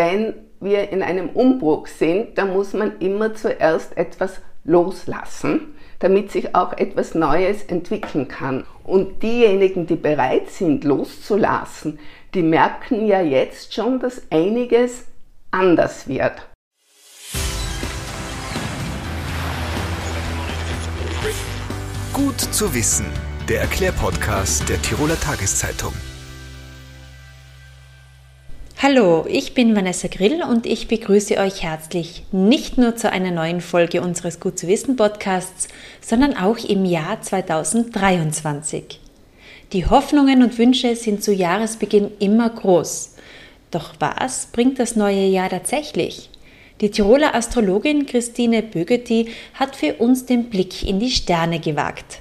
wenn wir in einem Umbruch sind, dann muss man immer zuerst etwas loslassen, damit sich auch etwas Neues entwickeln kann. Und diejenigen, die bereit sind, loszulassen, die merken ja jetzt schon, dass einiges anders wird. Gut zu wissen, der Erklärpodcast der Tiroler Tageszeitung. Hallo, ich bin Vanessa Grill und ich begrüße euch herzlich nicht nur zu einer neuen Folge unseres Gut zu wissen Podcasts, sondern auch im Jahr 2023. Die Hoffnungen und Wünsche sind zu Jahresbeginn immer groß. Doch was bringt das neue Jahr tatsächlich? Die Tiroler Astrologin Christine Bögeti hat für uns den Blick in die Sterne gewagt.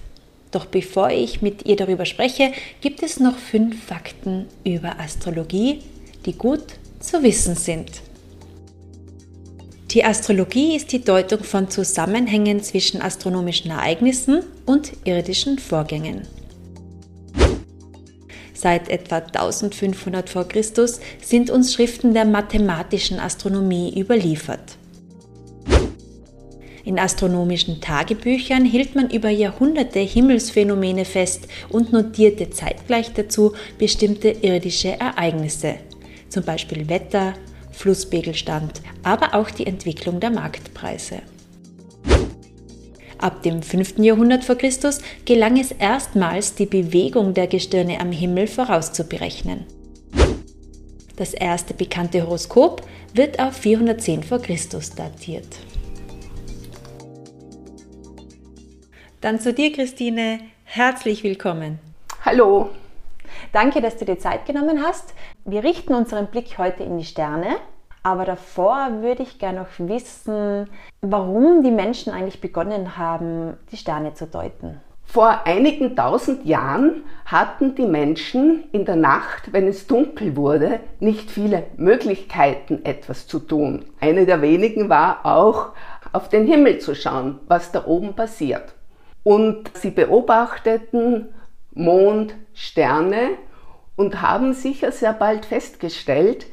Doch bevor ich mit ihr darüber spreche, gibt es noch fünf Fakten über Astrologie die gut zu wissen sind. Die Astrologie ist die Deutung von Zusammenhängen zwischen astronomischen Ereignissen und irdischen Vorgängen. Seit etwa 1500 v. Chr. sind uns Schriften der mathematischen Astronomie überliefert. In astronomischen Tagebüchern hielt man über Jahrhunderte Himmelsphänomene fest und notierte zeitgleich dazu bestimmte irdische Ereignisse zum Beispiel Wetter, Flusspegelstand, aber auch die Entwicklung der Marktpreise. Ab dem 5. Jahrhundert vor Christus gelang es erstmals, die Bewegung der Gestirne am Himmel vorauszuberechnen. Das erste bekannte Horoskop wird auf 410 vor Christus datiert. Dann zu dir, Christine. Herzlich willkommen. Hallo. Danke, dass du dir Zeit genommen hast. Wir richten unseren Blick heute in die Sterne. Aber davor würde ich gerne noch wissen, warum die Menschen eigentlich begonnen haben, die Sterne zu deuten. Vor einigen tausend Jahren hatten die Menschen in der Nacht, wenn es dunkel wurde, nicht viele Möglichkeiten, etwas zu tun. Eine der wenigen war auch, auf den Himmel zu schauen, was da oben passiert. Und sie beobachteten Mond, Sterne und haben sicher sehr bald festgestellt,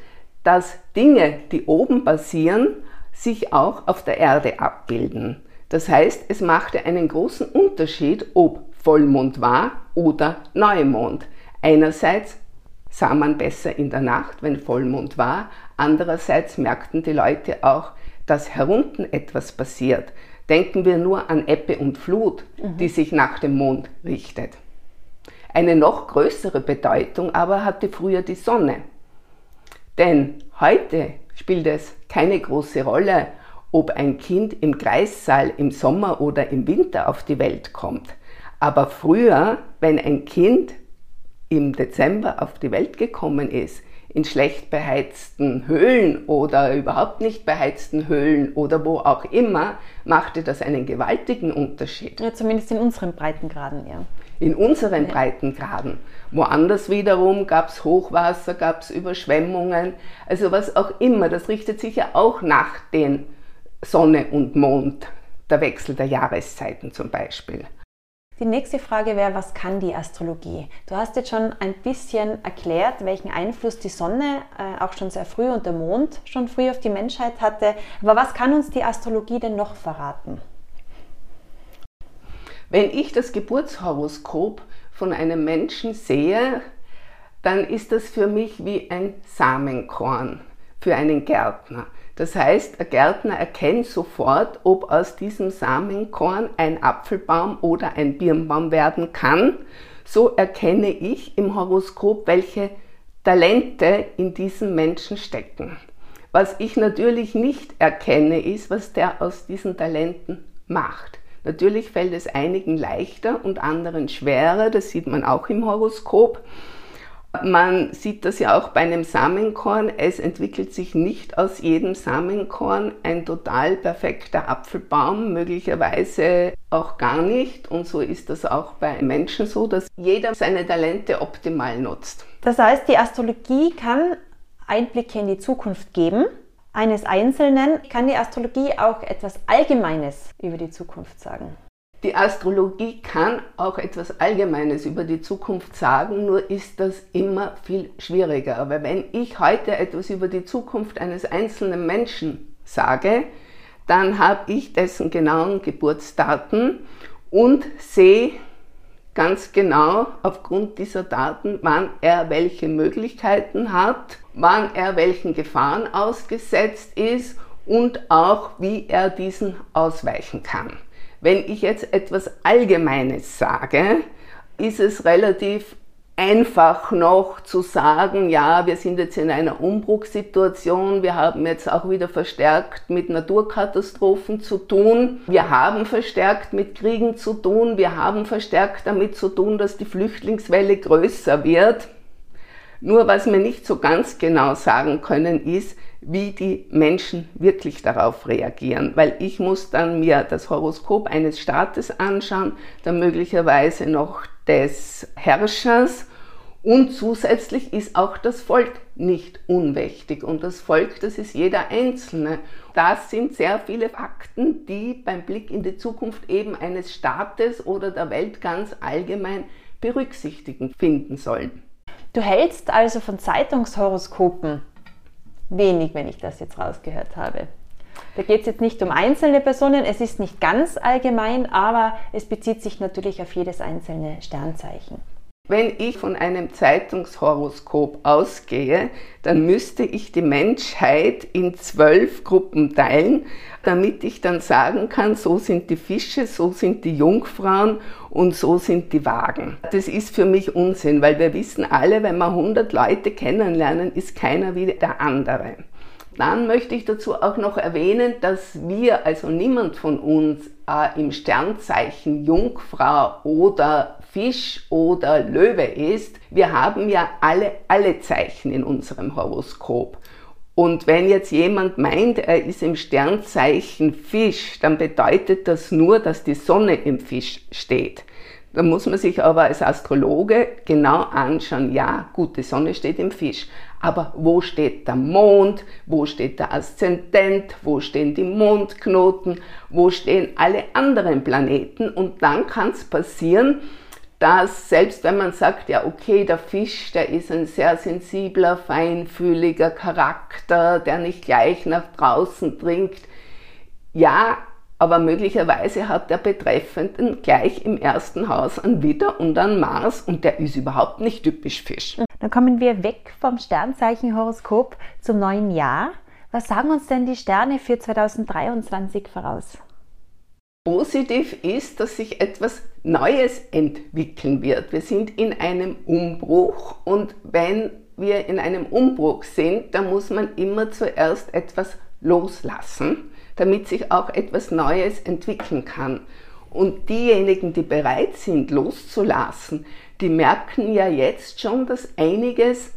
dass Dinge, die oben passieren, sich auch auf der Erde abbilden. Das heißt, es machte einen großen Unterschied, ob Vollmond war oder Neumond. Einerseits sah man besser in der Nacht, wenn Vollmond war, andererseits merkten die Leute auch, dass herunten etwas passiert. Denken wir nur an Ebbe und Flut, mhm. die sich nach dem Mond richtet. Eine noch größere Bedeutung aber hatte früher die Sonne. Denn heute spielt es keine große Rolle, ob ein Kind im Kreissaal im Sommer oder im Winter auf die Welt kommt. Aber früher, wenn ein Kind im Dezember auf die Welt gekommen ist, in schlecht beheizten Höhlen oder überhaupt nicht beheizten Höhlen oder wo auch immer, machte das einen gewaltigen Unterschied. Ja, zumindest in unseren Breitengraden, ja in unseren ja. Breitengraden. Woanders wiederum gab es Hochwasser, gab es Überschwemmungen, also was auch immer. Das richtet sich ja auch nach den Sonne und Mond, der Wechsel der Jahreszeiten zum Beispiel. Die nächste Frage wäre, was kann die Astrologie? Du hast jetzt schon ein bisschen erklärt, welchen Einfluss die Sonne äh, auch schon sehr früh und der Mond schon früh auf die Menschheit hatte. Aber was kann uns die Astrologie denn noch verraten? Wenn ich das Geburtshoroskop von einem Menschen sehe, dann ist das für mich wie ein Samenkorn für einen Gärtner. Das heißt, ein Gärtner erkennt sofort, ob aus diesem Samenkorn ein Apfelbaum oder ein Birnbaum werden kann. So erkenne ich im Horoskop, welche Talente in diesem Menschen stecken. Was ich natürlich nicht erkenne, ist, was der aus diesen Talenten macht. Natürlich fällt es einigen leichter und anderen schwerer, das sieht man auch im Horoskop. Man sieht das ja auch bei einem Samenkorn. Es entwickelt sich nicht aus jedem Samenkorn ein total perfekter Apfelbaum, möglicherweise auch gar nicht. Und so ist das auch bei Menschen so, dass jeder seine Talente optimal nutzt. Das heißt, die Astrologie kann Einblicke in die Zukunft geben eines Einzelnen kann die Astrologie auch etwas Allgemeines über die Zukunft sagen. Die Astrologie kann auch etwas Allgemeines über die Zukunft sagen, nur ist das immer viel schwieriger. Aber wenn ich heute etwas über die Zukunft eines einzelnen Menschen sage, dann habe ich dessen genauen Geburtsdaten und sehe ganz genau aufgrund dieser Daten, wann er welche Möglichkeiten hat, wann er welchen Gefahren ausgesetzt ist und auch wie er diesen ausweichen kann. Wenn ich jetzt etwas Allgemeines sage, ist es relativ einfach noch zu sagen, ja, wir sind jetzt in einer Umbruchssituation, wir haben jetzt auch wieder verstärkt mit Naturkatastrophen zu tun, wir haben verstärkt mit Kriegen zu tun, wir haben verstärkt damit zu tun, dass die Flüchtlingswelle größer wird. Nur was wir nicht so ganz genau sagen können, ist, wie die Menschen wirklich darauf reagieren, weil ich muss dann mir das Horoskop eines Staates anschauen, dann möglicherweise noch des Herrschers und zusätzlich ist auch das Volk nicht unwichtig und das Volk, das ist jeder Einzelne. Das sind sehr viele Fakten, die beim Blick in die Zukunft eben eines Staates oder der Welt ganz allgemein berücksichtigen finden sollen. Du hältst also von Zeitungshoroskopen wenig, wenn ich das jetzt rausgehört habe. Da geht es jetzt nicht um einzelne Personen, es ist nicht ganz allgemein, aber es bezieht sich natürlich auf jedes einzelne Sternzeichen. Wenn ich von einem Zeitungshoroskop ausgehe, dann müsste ich die Menschheit in zwölf Gruppen teilen, damit ich dann sagen kann, so sind die Fische, so sind die Jungfrauen und so sind die Wagen. Das ist für mich Unsinn, weil wir wissen alle, wenn wir 100 Leute kennenlernen, ist keiner wie der andere. Dann möchte ich dazu auch noch erwähnen, dass wir, also niemand von uns, äh, im Sternzeichen Jungfrau oder Fisch oder Löwe ist. Wir haben ja alle, alle Zeichen in unserem Horoskop. Und wenn jetzt jemand meint, er ist im Sternzeichen Fisch, dann bedeutet das nur, dass die Sonne im Fisch steht. Da muss man sich aber als Astrologe genau anschauen, ja, gut, die Sonne steht im Fisch, aber wo steht der Mond, wo steht der Aszendent, wo stehen die Mondknoten, wo stehen alle anderen Planeten und dann kann es passieren, dass selbst wenn man sagt, ja okay, der Fisch, der ist ein sehr sensibler, feinfühliger Charakter, der nicht gleich nach draußen dringt, ja, aber möglicherweise hat der Betreffenden gleich im ersten Haus einen Widder und einen Mars und der ist überhaupt nicht typisch Fisch. Dann kommen wir weg vom Sternzeichenhoroskop zum neuen Jahr. Was sagen uns denn die Sterne für 2023 voraus? Positiv ist, dass sich etwas Neues entwickeln wird. Wir sind in einem Umbruch und wenn wir in einem Umbruch sind, dann muss man immer zuerst etwas loslassen damit sich auch etwas Neues entwickeln kann. Und diejenigen, die bereit sind, loszulassen, die merken ja jetzt schon, dass einiges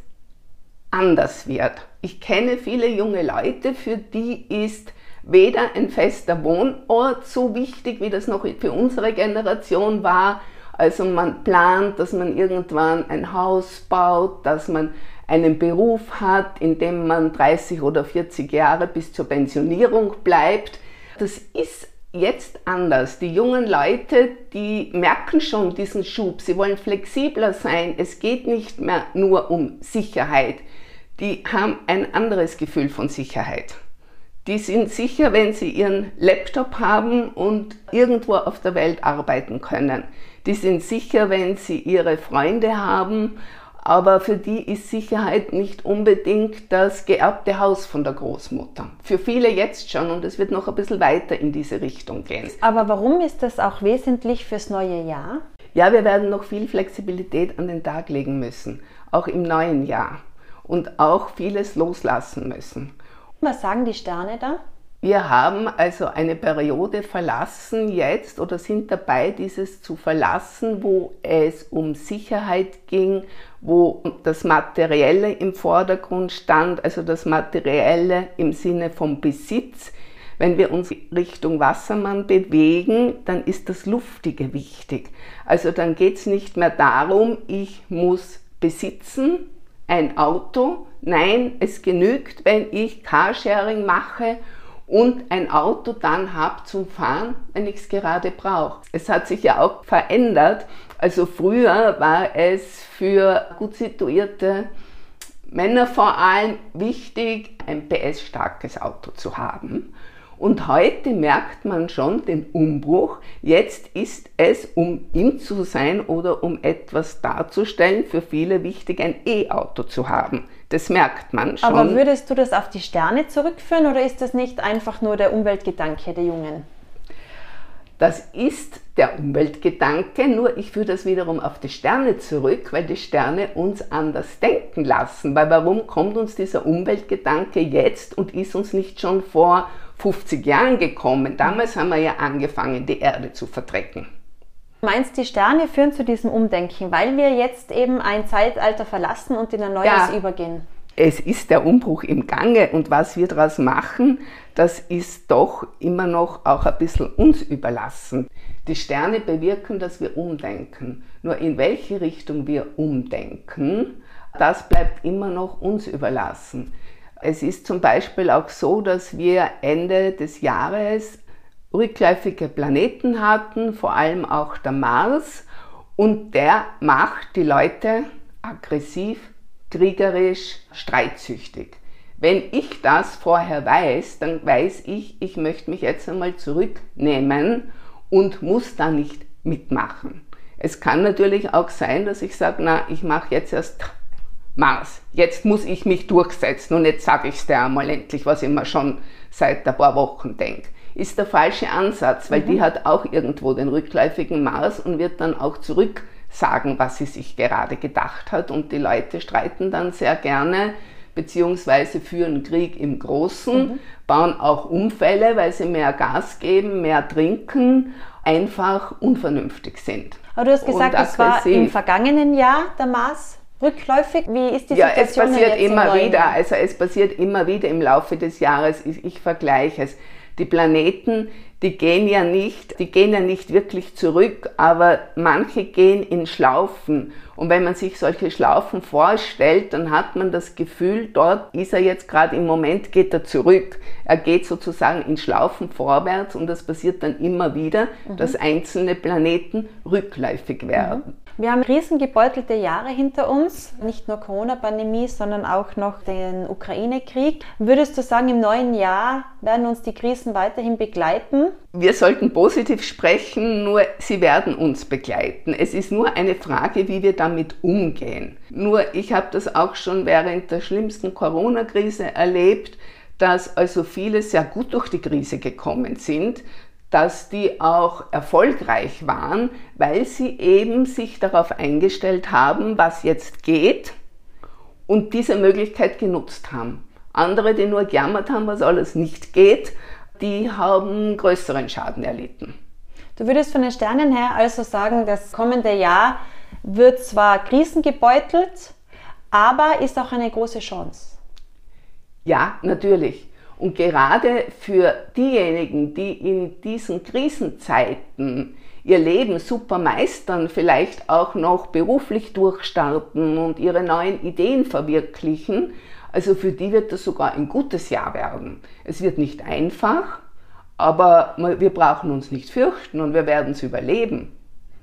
anders wird. Ich kenne viele junge Leute, für die ist weder ein fester Wohnort so wichtig, wie das noch für unsere Generation war. Also man plant, dass man irgendwann ein Haus baut, dass man einen Beruf hat, in dem man 30 oder 40 Jahre bis zur Pensionierung bleibt. Das ist jetzt anders. Die jungen Leute, die merken schon diesen Schub. Sie wollen flexibler sein. Es geht nicht mehr nur um Sicherheit. Die haben ein anderes Gefühl von Sicherheit. Die sind sicher, wenn sie ihren Laptop haben und irgendwo auf der Welt arbeiten können. Die sind sicher, wenn sie ihre Freunde haben aber für die ist Sicherheit nicht unbedingt das geerbte Haus von der Großmutter. Für viele jetzt schon und es wird noch ein bisschen weiter in diese Richtung gehen. Aber warum ist das auch wesentlich fürs neue Jahr? Ja, wir werden noch viel Flexibilität an den Tag legen müssen, auch im neuen Jahr und auch vieles loslassen müssen. Was sagen die Sterne da? Wir haben also eine Periode verlassen jetzt oder sind dabei, dieses zu verlassen, wo es um Sicherheit ging, wo das Materielle im Vordergrund stand, also das Materielle im Sinne vom Besitz. Wenn wir uns Richtung Wassermann bewegen, dann ist das Luftige wichtig. Also dann geht es nicht mehr darum, ich muss besitzen, ein Auto. Nein, es genügt, wenn ich Carsharing mache und ein Auto dann habe zum Fahren, wenn ich es gerade brauche. Es hat sich ja auch verändert. Also früher war es für gut situierte Männer vor allem wichtig, ein PS-starkes Auto zu haben. Und heute merkt man schon den Umbruch. Jetzt ist es, um ihm zu sein oder um etwas darzustellen, für viele wichtig, ein E-Auto zu haben. Das merkt man schon. Aber würdest du das auf die Sterne zurückführen oder ist das nicht einfach nur der Umweltgedanke der Jungen? Das ist der Umweltgedanke, nur ich führe das wiederum auf die Sterne zurück, weil die Sterne uns anders denken lassen. Weil warum kommt uns dieser Umweltgedanke jetzt und ist uns nicht schon vor 50 Jahren gekommen? Damals haben wir ja angefangen, die Erde zu verdrecken. Meinst die Sterne führen zu diesem Umdenken, weil wir jetzt eben ein Zeitalter verlassen und in ein neues ja, übergehen? Es ist der Umbruch im Gange und was wir daraus machen, das ist doch immer noch auch ein bisschen uns überlassen. Die Sterne bewirken, dass wir umdenken. Nur in welche Richtung wir umdenken, das bleibt immer noch uns überlassen. Es ist zum Beispiel auch so, dass wir Ende des Jahres rückläufige Planeten hatten, vor allem auch der Mars, und der macht die Leute aggressiv, kriegerisch, streitsüchtig. Wenn ich das vorher weiß, dann weiß ich, ich möchte mich jetzt einmal zurücknehmen und muss da nicht mitmachen. Es kann natürlich auch sein, dass ich sage, na, ich mache jetzt erst Mars. Jetzt muss ich mich durchsetzen und jetzt sage ich es dir einmal endlich, was ich mir schon seit ein paar Wochen denke ist der falsche Ansatz, weil mhm. die hat auch irgendwo den rückläufigen Mars und wird dann auch zurück sagen, was sie sich gerade gedacht hat. Und die Leute streiten dann sehr gerne, beziehungsweise führen Krieg im Großen, mhm. bauen auch Unfälle, weil sie mehr Gas geben, mehr trinken, einfach unvernünftig sind. Aber du hast gesagt, es war im vergangenen Jahr der Mars rückläufig? Wie ist die ja, Situation? Ja, es passiert immer wieder. Also es passiert immer wieder im Laufe des Jahres. Ich, ich vergleiche es die Planeten, die gehen ja nicht, die gehen ja nicht wirklich zurück, aber manche gehen in Schlaufen. Und wenn man sich solche Schlaufen vorstellt, dann hat man das Gefühl, dort ist er jetzt gerade im Moment, geht er zurück. Er geht sozusagen in Schlaufen vorwärts und das passiert dann immer wieder, mhm. dass einzelne Planeten rückläufig werden. Mhm. Wir haben riesengebeutelte Jahre hinter uns, nicht nur Corona-Pandemie, sondern auch noch den Ukraine-Krieg. Würdest du sagen, im neuen Jahr werden uns die Krisen weiterhin begleiten? Wir sollten positiv sprechen, nur sie werden uns begleiten. Es ist nur eine Frage, wie wir damit umgehen. Nur ich habe das auch schon während der schlimmsten Corona-Krise erlebt, dass also viele sehr gut durch die Krise gekommen sind, dass die auch erfolgreich waren, weil sie eben sich darauf eingestellt haben, was jetzt geht und diese Möglichkeit genutzt haben. Andere, die nur gejammert haben, was alles nicht geht, die haben größeren Schaden erlitten. Du würdest von den Sternen her also sagen, das kommende Jahr wird zwar krisengebeutelt, aber ist auch eine große Chance. Ja, natürlich. Und gerade für diejenigen, die in diesen Krisenzeiten ihr Leben super meistern, vielleicht auch noch beruflich durchstarten und ihre neuen Ideen verwirklichen, also für die wird das sogar ein gutes Jahr werden. Es wird nicht einfach, aber wir brauchen uns nicht fürchten und wir werden es überleben,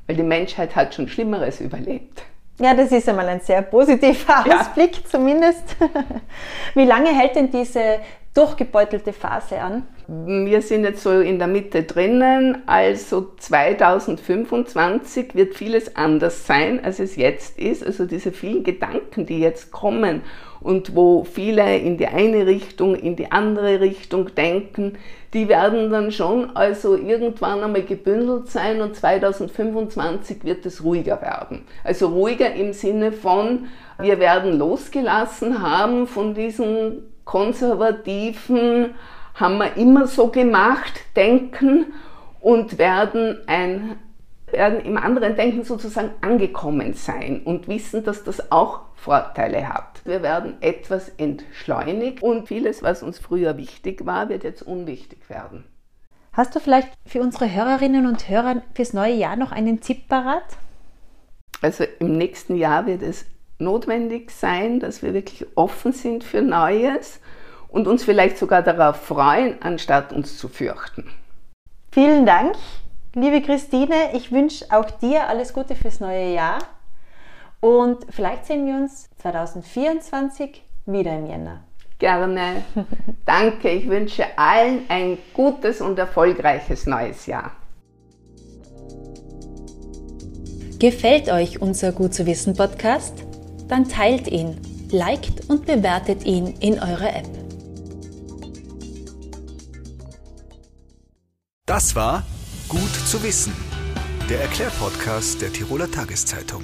weil die Menschheit hat schon Schlimmeres überlebt. Ja, das ist einmal ein sehr positiver Ausblick ja. zumindest. Wie lange hält denn diese durchgebeutelte Phase an? Wir sind jetzt so in der Mitte drinnen, also 2025 wird vieles anders sein, als es jetzt ist. Also diese vielen Gedanken, die jetzt kommen und wo viele in die eine Richtung, in die andere Richtung denken, die werden dann schon also irgendwann einmal gebündelt sein und 2025 wird es ruhiger werden. Also ruhiger im Sinne von, wir werden losgelassen haben von diesen konservativen, haben wir immer so gemacht, denken und werden ein werden im anderen Denken sozusagen angekommen sein und wissen, dass das auch Vorteile hat. Wir werden etwas entschleunigt und vieles, was uns früher wichtig war, wird jetzt unwichtig werden. Hast du vielleicht für unsere Hörerinnen und Hörer fürs neue Jahr noch einen Tipp parat? Also im nächsten Jahr wird es notwendig sein, dass wir wirklich offen sind für Neues und uns vielleicht sogar darauf freuen, anstatt uns zu fürchten. Vielen Dank, liebe Christine. Ich wünsche auch dir alles Gute fürs neue Jahr. Und vielleicht sehen wir uns 2024 wieder im Jänner. Gerne. Danke. Ich wünsche allen ein gutes und erfolgreiches neues Jahr. Gefällt euch unser Gut zu wissen Podcast? Dann teilt ihn, liked und bewertet ihn in eurer App. Das war Gut zu wissen, der Erklärpodcast der Tiroler Tageszeitung.